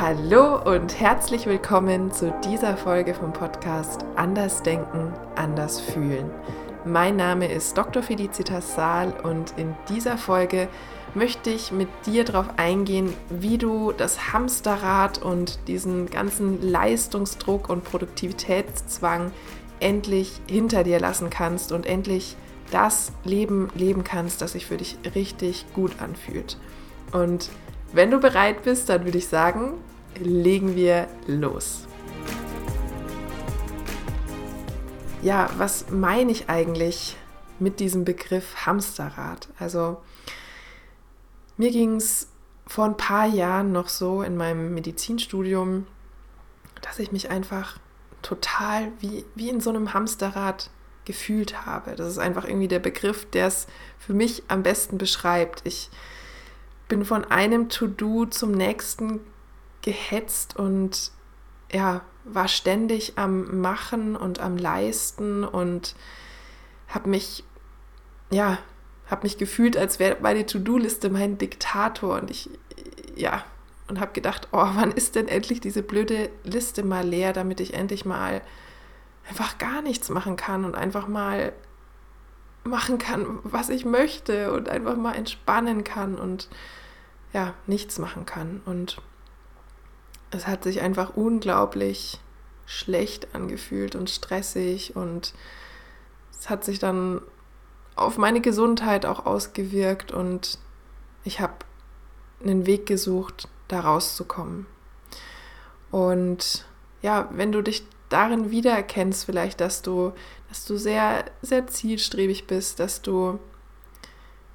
Hallo und herzlich willkommen zu dieser Folge vom Podcast Anders Denken, Anders Fühlen. Mein Name ist Dr. Felicitas Saal und in dieser Folge möchte ich mit dir darauf eingehen, wie du das Hamsterrad und diesen ganzen Leistungsdruck und Produktivitätszwang endlich hinter dir lassen kannst und endlich das Leben leben kannst, das sich für dich richtig gut anfühlt. Und wenn du bereit bist, dann würde ich sagen, legen wir los. Ja, was meine ich eigentlich mit diesem Begriff Hamsterrad? Also mir ging es vor ein paar Jahren noch so in meinem Medizinstudium, dass ich mich einfach total wie, wie in so einem Hamsterrad gefühlt habe. Das ist einfach irgendwie der Begriff, der es für mich am besten beschreibt. Ich bin von einem To-Do zum nächsten gehetzt und ja, war ständig am Machen und am Leisten und habe mich, ja, habe mich gefühlt, als wäre meine To-Do-Liste mein Diktator und ich, ja, und habe gedacht, oh, wann ist denn endlich diese blöde Liste mal leer, damit ich endlich mal einfach gar nichts machen kann und einfach mal machen kann, was ich möchte und einfach mal entspannen kann und ja, nichts machen kann. Und es hat sich einfach unglaublich schlecht angefühlt und stressig und es hat sich dann auf meine Gesundheit auch ausgewirkt und ich habe einen Weg gesucht, da rauszukommen. Und ja, wenn du dich darin wiedererkennst, vielleicht, dass du, dass du sehr, sehr zielstrebig bist, dass du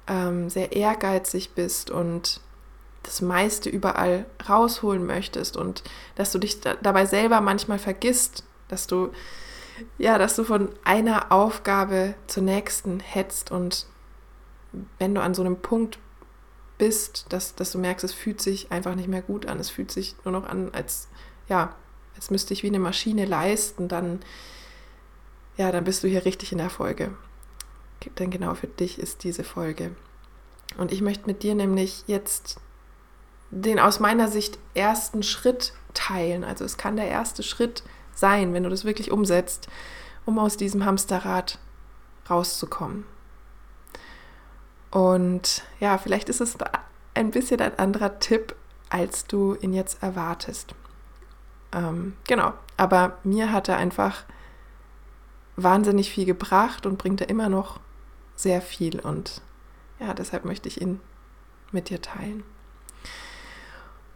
ähm, sehr ehrgeizig bist und das meiste überall rausholen möchtest und dass du dich da, dabei selber manchmal vergisst, dass du ja, dass du von einer Aufgabe zur nächsten hetzt und wenn du an so einem Punkt bist, dass, dass du merkst, es fühlt sich einfach nicht mehr gut an, es fühlt sich nur noch an, als ja, als müsste ich wie eine Maschine leisten, dann ja, dann bist du hier richtig in der Folge. Denn genau für dich ist diese Folge. Und ich möchte mit dir nämlich jetzt den aus meiner Sicht ersten Schritt teilen. Also es kann der erste Schritt sein, wenn du das wirklich umsetzt, um aus diesem Hamsterrad rauszukommen. Und ja, vielleicht ist es ein bisschen ein anderer Tipp, als du ihn jetzt erwartest. Ähm, genau, aber mir hat er einfach wahnsinnig viel gebracht und bringt er immer noch sehr viel. Und ja, deshalb möchte ich ihn mit dir teilen.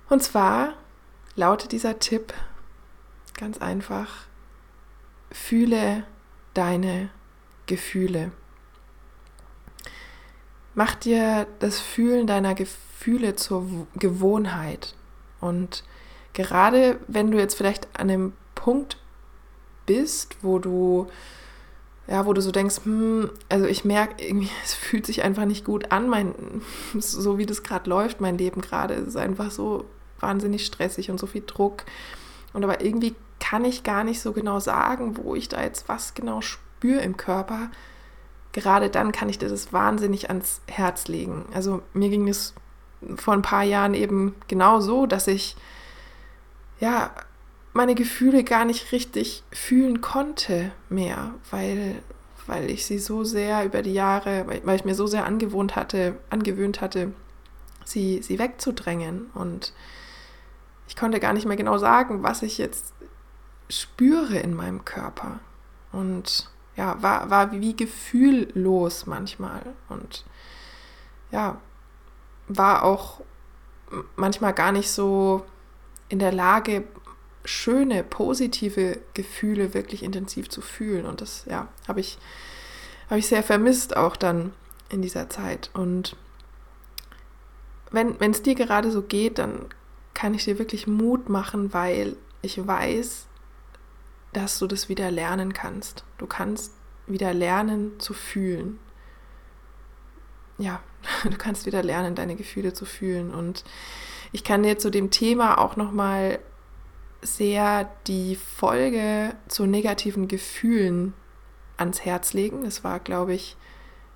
Und zwar lautet dieser Tipp ganz einfach, fühle deine Gefühle. Mach dir das Fühlen deiner Gefühle zur Gewohnheit. Und gerade wenn du jetzt vielleicht an einem Punkt bist, wo du ja, wo du so denkst, hm, also ich merke irgendwie, es fühlt sich einfach nicht gut an, mein, so wie das gerade läuft, mein Leben gerade, ist einfach so wahnsinnig stressig und so viel Druck. Und aber irgendwie kann ich gar nicht so genau sagen, wo ich da jetzt was genau spüre im Körper. Gerade dann kann ich dir das wahnsinnig ans Herz legen. Also mir ging es vor ein paar Jahren eben genau so, dass ich ja meine Gefühle gar nicht richtig fühlen konnte mehr, weil, weil ich sie so sehr über die Jahre, weil, ich mir so sehr angewohnt hatte, angewöhnt hatte, sie, sie wegzudrängen. Und ich konnte gar nicht mehr genau sagen, was ich jetzt spüre in meinem Körper. Und ja, war, war wie gefühllos manchmal. Und ja, war auch manchmal gar nicht so in der Lage, schöne, positive Gefühle wirklich intensiv zu fühlen. Und das, ja, habe ich, habe ich sehr vermisst auch dann in dieser Zeit. Und wenn es dir gerade so geht, dann kann ich dir wirklich Mut machen, weil ich weiß, dass du das wieder lernen kannst. Du kannst wieder lernen zu fühlen. Ja, du kannst wieder lernen, deine Gefühle zu fühlen. Und ich kann dir zu dem Thema auch nochmal sehr die Folge zu negativen Gefühlen ans Herz legen. Das war, glaube ich,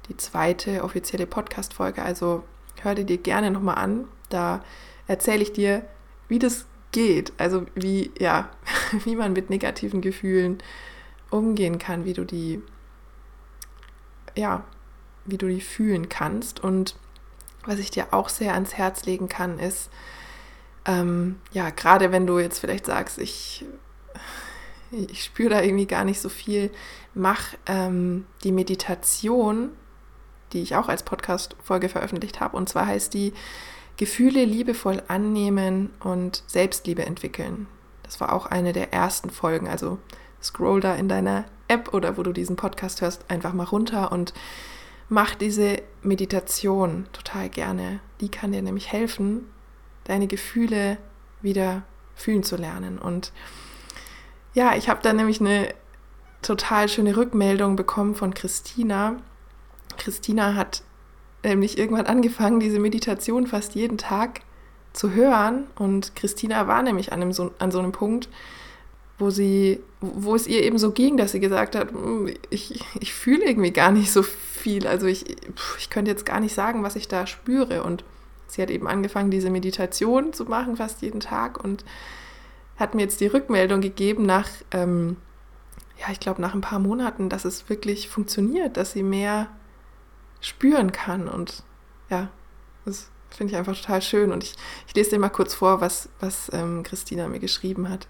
die zweite offizielle Podcast-Folge. Also hör dir die gerne nochmal an. Da erzähle ich dir, wie das geht. Also wie, ja, wie man mit negativen Gefühlen umgehen kann, wie du die, ja, wie du die fühlen kannst. Und was ich dir auch sehr ans Herz legen kann, ist, ähm, ja, gerade wenn du jetzt vielleicht sagst, ich, ich spüre da irgendwie gar nicht so viel, mach ähm, die Meditation, die ich auch als Podcast-Folge veröffentlicht habe. Und zwar heißt die Gefühle liebevoll annehmen und Selbstliebe entwickeln. Das war auch eine der ersten Folgen. Also scroll da in deiner App oder wo du diesen Podcast hörst, einfach mal runter und mach diese Meditation total gerne. Die kann dir nämlich helfen, deine Gefühle wieder fühlen zu lernen. Und ja, ich habe da nämlich eine total schöne Rückmeldung bekommen von Christina. Christina hat nämlich irgendwann angefangen, diese Meditation fast jeden Tag zu hören. Und Christina war nämlich an, einem an so einem Punkt, wo sie, wo es ihr eben so ging, dass sie gesagt hat, hm, ich, ich fühle irgendwie gar nicht so viel. Also ich, ich könnte jetzt gar nicht sagen, was ich da spüre. Und sie hat eben angefangen, diese Meditation zu machen, fast jeden Tag und hat mir jetzt die Rückmeldung gegeben nach, ähm, ja, ich glaube, nach ein paar Monaten, dass es wirklich funktioniert, dass sie mehr spüren kann. Und ja, das finde ich einfach total schön. Und ich, ich lese dir mal kurz vor, was, was ähm, Christina mir geschrieben hat.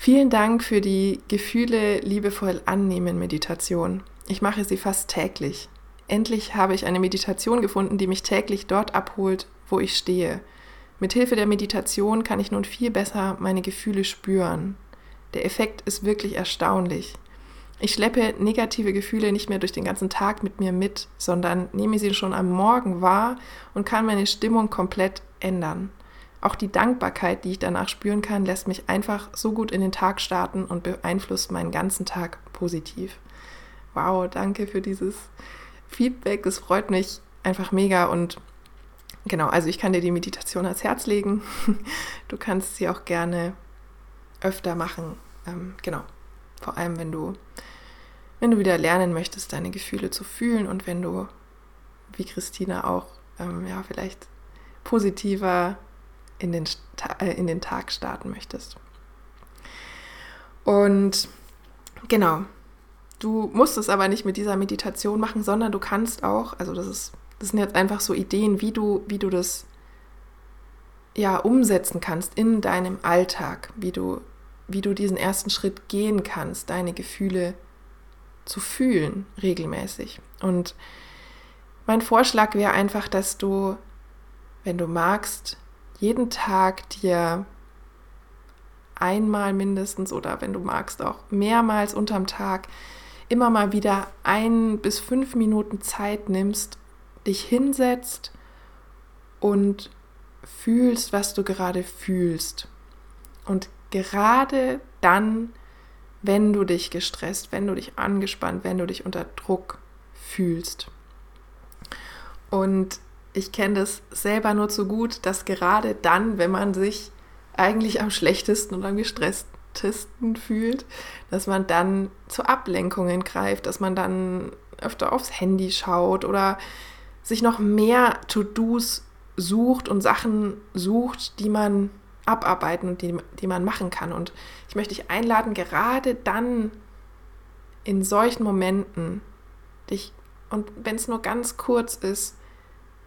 Vielen Dank für die Gefühle liebevoll annehmen Meditation. Ich mache sie fast täglich. Endlich habe ich eine Meditation gefunden, die mich täglich dort abholt, wo ich stehe. Mit Hilfe der Meditation kann ich nun viel besser meine Gefühle spüren. Der Effekt ist wirklich erstaunlich. Ich schleppe negative Gefühle nicht mehr durch den ganzen Tag mit mir mit, sondern nehme sie schon am Morgen wahr und kann meine Stimmung komplett ändern. Auch die Dankbarkeit, die ich danach spüren kann, lässt mich einfach so gut in den Tag starten und beeinflusst meinen ganzen Tag positiv. Wow, danke für dieses Feedback. Das freut mich einfach mega und genau, also ich kann dir die Meditation ans Herz legen. Du kannst sie auch gerne öfter machen. Ähm, genau, vor allem wenn du wenn du wieder lernen möchtest, deine Gefühle zu fühlen und wenn du wie Christina auch ähm, ja vielleicht positiver in den, äh, in den Tag starten möchtest. Und genau, du musst es aber nicht mit dieser Meditation machen, sondern du kannst auch, also das ist, das sind jetzt einfach so Ideen, wie du, wie du das ja umsetzen kannst in deinem Alltag, wie du, wie du diesen ersten Schritt gehen kannst, deine Gefühle zu fühlen regelmäßig. Und mein Vorschlag wäre einfach, dass du, wenn du magst, jeden Tag dir einmal mindestens oder wenn du magst auch mehrmals unterm Tag immer mal wieder ein bis fünf Minuten Zeit nimmst, dich hinsetzt und fühlst, was du gerade fühlst. Und gerade dann, wenn du dich gestresst, wenn du dich angespannt, wenn du dich unter Druck fühlst. Und ich kenne das selber nur zu gut, dass gerade dann, wenn man sich eigentlich am schlechtesten und am gestresstesten fühlt, dass man dann zu Ablenkungen greift, dass man dann öfter aufs Handy schaut oder sich noch mehr To-Dos sucht und Sachen sucht, die man abarbeiten und die, die man machen kann. Und ich möchte dich einladen, gerade dann in solchen Momenten dich, und wenn es nur ganz kurz ist,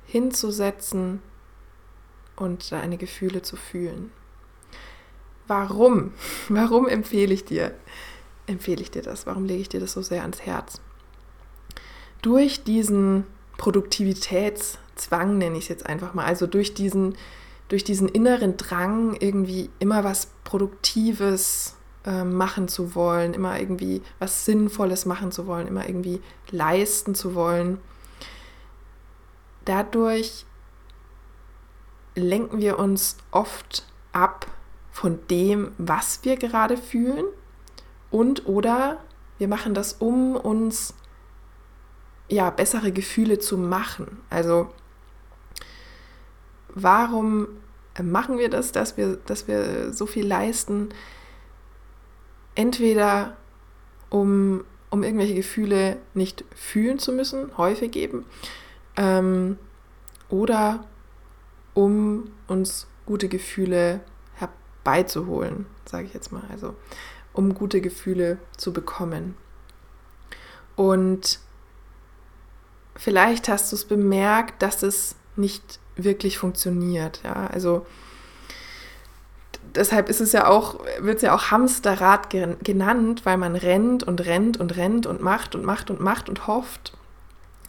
hinzusetzen und deine Gefühle zu fühlen. Warum? Warum empfehle ich dir? Empfehle ich dir das? Warum lege ich dir das so sehr ans Herz? Durch diesen Produktivitätszwang, nenne ich es jetzt einfach mal, also durch diesen, durch diesen inneren Drang, irgendwie immer was Produktives äh, machen zu wollen, immer irgendwie was Sinnvolles machen zu wollen, immer irgendwie leisten zu wollen, dadurch lenken wir uns oft ab von dem, was wir gerade fühlen und oder wir machen das, um uns ja bessere Gefühle zu machen. Also warum machen wir das, dass wir, dass wir so viel leisten? Entweder um, um irgendwelche Gefühle nicht fühlen zu müssen, häufig eben, ähm, oder um uns gute Gefühle beizuholen, sage ich jetzt mal, also um gute Gefühle zu bekommen. Und vielleicht hast du es bemerkt, dass es nicht wirklich funktioniert. Ja, also deshalb ist es ja auch, wird es ja auch Hamsterrad genannt, weil man rennt und rennt und rennt und macht und macht und macht und hofft,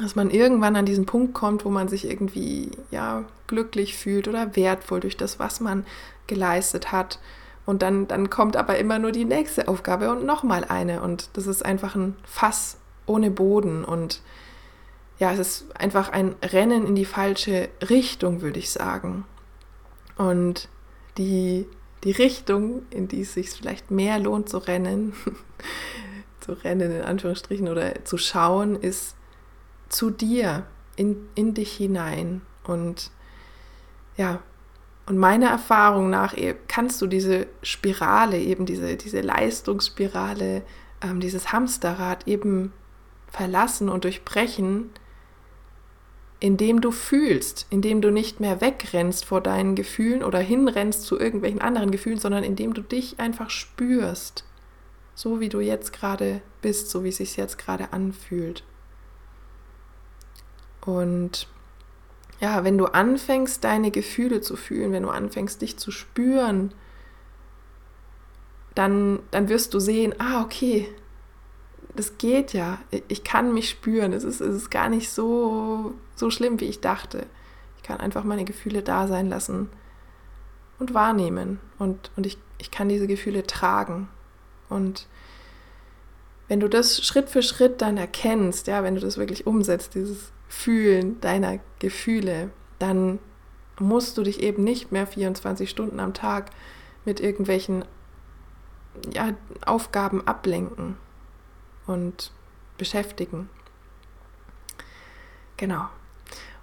dass man irgendwann an diesen Punkt kommt, wo man sich irgendwie ja glücklich fühlt oder wertvoll durch das, was man geleistet hat. Und dann, dann kommt aber immer nur die nächste Aufgabe und nochmal eine. Und das ist einfach ein Fass ohne Boden. Und ja, es ist einfach ein Rennen in die falsche Richtung, würde ich sagen. Und die die Richtung, in die es sich vielleicht mehr lohnt zu rennen, zu rennen in Anführungsstrichen oder zu schauen, ist zu dir, in, in dich hinein. Und ja, und meiner Erfahrung nach kannst du diese Spirale, eben diese, diese Leistungsspirale, ähm, dieses Hamsterrad eben verlassen und durchbrechen, indem du fühlst, indem du nicht mehr wegrennst vor deinen Gefühlen oder hinrennst zu irgendwelchen anderen Gefühlen, sondern indem du dich einfach spürst, so wie du jetzt gerade bist, so wie es sich jetzt gerade anfühlt. Und ja, wenn du anfängst, deine Gefühle zu fühlen, wenn du anfängst, dich zu spüren, dann, dann wirst du sehen, ah, okay, das geht ja. Ich kann mich spüren. Es ist, es ist gar nicht so, so schlimm, wie ich dachte. Ich kann einfach meine Gefühle da sein lassen und wahrnehmen. Und, und ich, ich kann diese Gefühle tragen. Und wenn du das Schritt für Schritt dann erkennst, ja, wenn du das wirklich umsetzt, dieses Fühlen deiner Gefühle, dann musst du dich eben nicht mehr 24 Stunden am Tag mit irgendwelchen ja, Aufgaben ablenken und beschäftigen. Genau.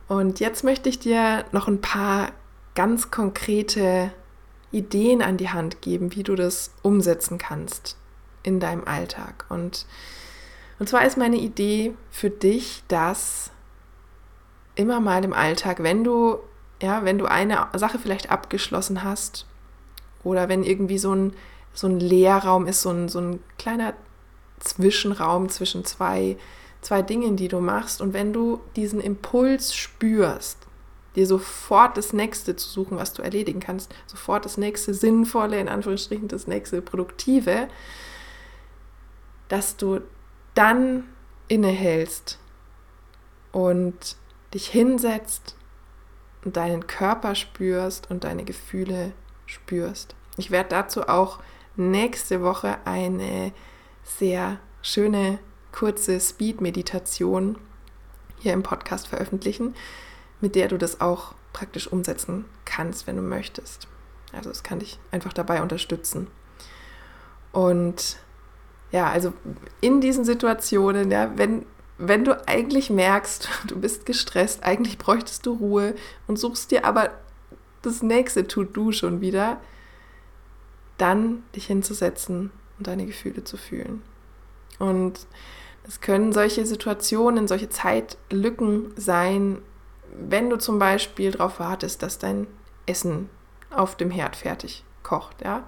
Und jetzt möchte ich dir noch ein paar ganz konkrete Ideen an die Hand geben, wie du das umsetzen kannst in deinem Alltag. Und, und zwar ist meine Idee für dich, dass immer mal im Alltag, wenn du, ja, wenn du eine Sache vielleicht abgeschlossen hast oder wenn irgendwie so ein, so ein Leerraum ist, so ein, so ein kleiner Zwischenraum zwischen zwei, zwei Dingen, die du machst. Und wenn du diesen Impuls spürst, dir sofort das nächste zu suchen, was du erledigen kannst, sofort das nächste sinnvolle, in Anführungsstrichen das nächste produktive, dass du dann innehältst und dich hinsetzt und deinen Körper spürst und deine Gefühle spürst. Ich werde dazu auch nächste Woche eine sehr schöne, kurze Speed-Meditation hier im Podcast veröffentlichen, mit der du das auch praktisch umsetzen kannst, wenn du möchtest. Also es kann dich einfach dabei unterstützen. Und ja, also in diesen Situationen, ja, wenn, wenn du eigentlich merkst, du bist gestresst, eigentlich bräuchtest du Ruhe und suchst dir aber das nächste To-Do schon wieder, dann dich hinzusetzen und deine Gefühle zu fühlen. Und es können solche Situationen, solche Zeitlücken sein, wenn du zum Beispiel darauf wartest, dass dein Essen auf dem Herd fertig kocht, ja.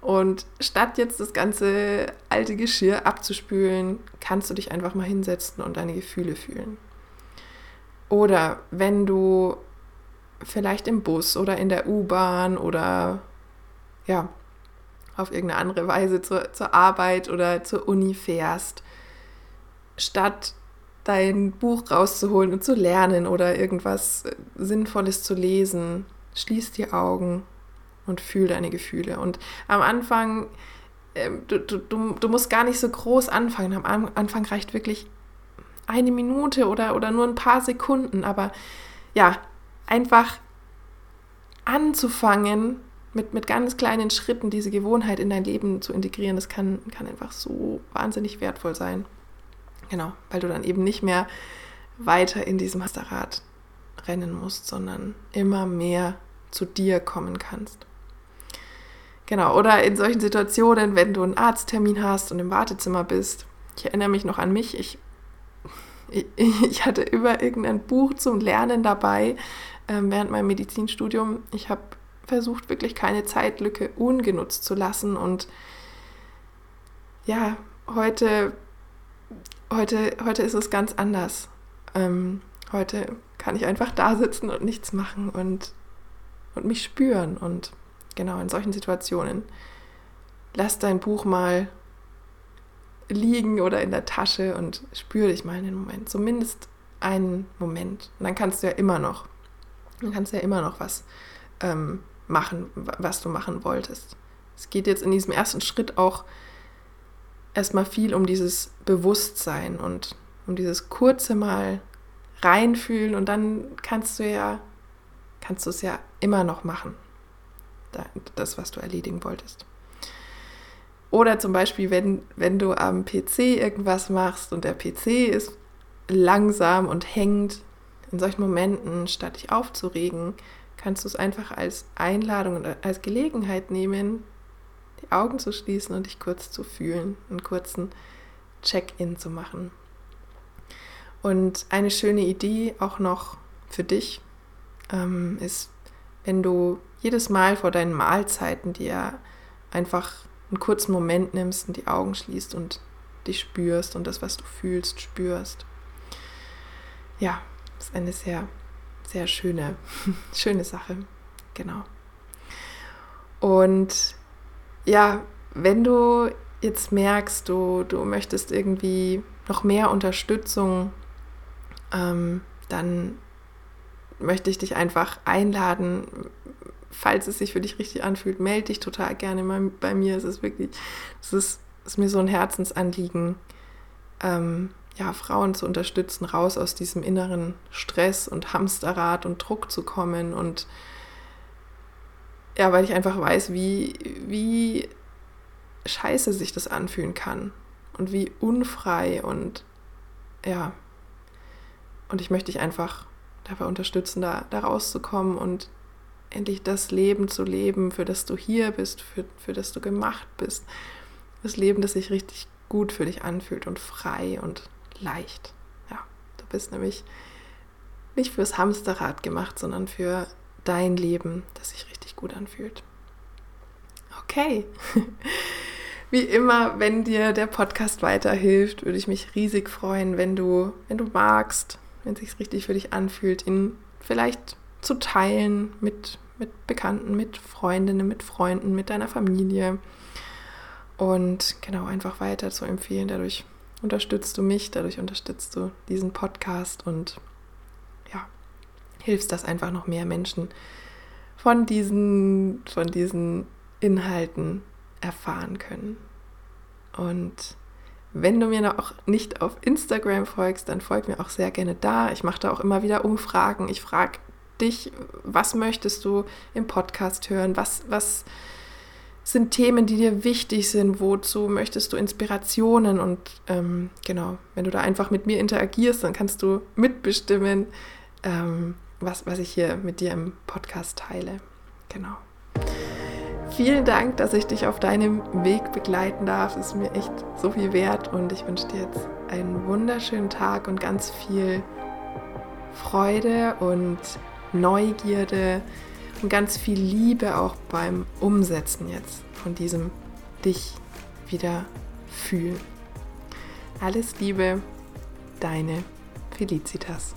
Und statt jetzt das ganze alte Geschirr abzuspülen, kannst du dich einfach mal hinsetzen und deine Gefühle fühlen. Oder wenn du vielleicht im Bus oder in der U-Bahn oder ja, auf irgendeine andere Weise zur, zur Arbeit oder zur Uni fährst, statt dein Buch rauszuholen und zu lernen oder irgendwas äh, Sinnvolles zu lesen, schließ die Augen und fühl deine Gefühle. Und am Anfang, äh, du, du, du, musst gar nicht so groß anfangen. Am Anfang reicht wirklich eine Minute oder, oder nur ein paar Sekunden. Aber ja, einfach anzufangen, mit, mit ganz kleinen Schritten diese Gewohnheit in dein Leben zu integrieren, das kann, kann einfach so wahnsinnig wertvoll sein. Genau, weil du dann eben nicht mehr weiter in diesem Hamsterrad rennen musst, sondern immer mehr zu dir kommen kannst. Genau, oder in solchen Situationen, wenn du einen Arzttermin hast und im Wartezimmer bist. Ich erinnere mich noch an mich, ich, ich, ich hatte immer irgendein Buch zum Lernen dabei ähm, während meinem Medizinstudium. Ich habe versucht wirklich keine Zeitlücke ungenutzt zu lassen und ja, heute, heute, heute ist es ganz anders. Ähm, heute kann ich einfach da sitzen und nichts machen und, und mich spüren. Und genau in solchen Situationen lass dein Buch mal liegen oder in der Tasche und spür dich mal in den Moment. Zumindest einen Moment. Und dann kannst du ja immer noch, dann kannst du ja immer noch was ähm, machen, was du machen wolltest. Es geht jetzt in diesem ersten Schritt auch erstmal viel um dieses Bewusstsein und um dieses kurze Mal reinfühlen und dann kannst du ja, kannst du es ja immer noch machen. Das, was du erledigen wolltest. Oder zum Beispiel, wenn, wenn du am PC irgendwas machst und der PC ist langsam und hängt, in solchen Momenten, statt dich aufzuregen, kannst du es einfach als Einladung und als Gelegenheit nehmen, die Augen zu schließen und dich kurz zu fühlen, einen kurzen Check-in zu machen. Und eine schöne Idee auch noch für dich ähm, ist, wenn du jedes Mal vor deinen Mahlzeiten dir einfach einen kurzen Moment nimmst und die Augen schließt und dich spürst und das, was du fühlst, spürst. Ja, ist eine sehr, sehr schöne, schöne Sache. Genau. Und ja, wenn du jetzt merkst, du, du möchtest irgendwie noch mehr Unterstützung, ähm, dann möchte ich dich einfach einladen, falls es sich für dich richtig anfühlt, melde dich total gerne mal bei mir. Es ist wirklich, es ist, ist mir so ein Herzensanliegen, ähm, ja, Frauen zu unterstützen, raus aus diesem inneren Stress und Hamsterrad und Druck zu kommen und ja, weil ich einfach weiß, wie, wie scheiße sich das anfühlen kann und wie unfrei und ja. Und ich möchte dich einfach dabei unterstützen, da, da rauszukommen und endlich das Leben zu leben, für das du hier bist, für, für das du gemacht bist. Das Leben, das sich richtig gut für dich anfühlt und frei und leicht. Ja, du bist nämlich nicht fürs Hamsterrad gemacht, sondern für dein Leben, das sich richtig gut anfühlt. Okay. Wie immer, wenn dir der Podcast weiterhilft, würde ich mich riesig freuen, wenn du, wenn du magst, wenn es sich richtig für dich anfühlt, ihn vielleicht zu teilen mit, mit Bekannten, mit Freundinnen, mit Freunden, mit deiner Familie und genau einfach weiter zu empfehlen. Dadurch unterstützt du mich, dadurch unterstützt du diesen Podcast und ja, hilfst, dass einfach noch mehr Menschen von diesen, von diesen Inhalten erfahren können. Und wenn du mir noch nicht auf Instagram folgst, dann folg mir auch sehr gerne da. Ich mache da auch immer wieder Umfragen. Ich frage dich, was möchtest du im Podcast hören? Was, was sind Themen, die dir wichtig sind? Wozu möchtest du Inspirationen? Und ähm, genau, wenn du da einfach mit mir interagierst, dann kannst du mitbestimmen, ähm, was, was ich hier mit dir im Podcast teile. Genau. Vielen Dank, dass ich dich auf deinem Weg begleiten darf. Es ist mir echt so viel wert und ich wünsche dir jetzt einen wunderschönen Tag und ganz viel Freude und Neugierde und ganz viel Liebe auch beim Umsetzen jetzt von diesem dich wieder fühlen. Alles Liebe, deine Felicitas.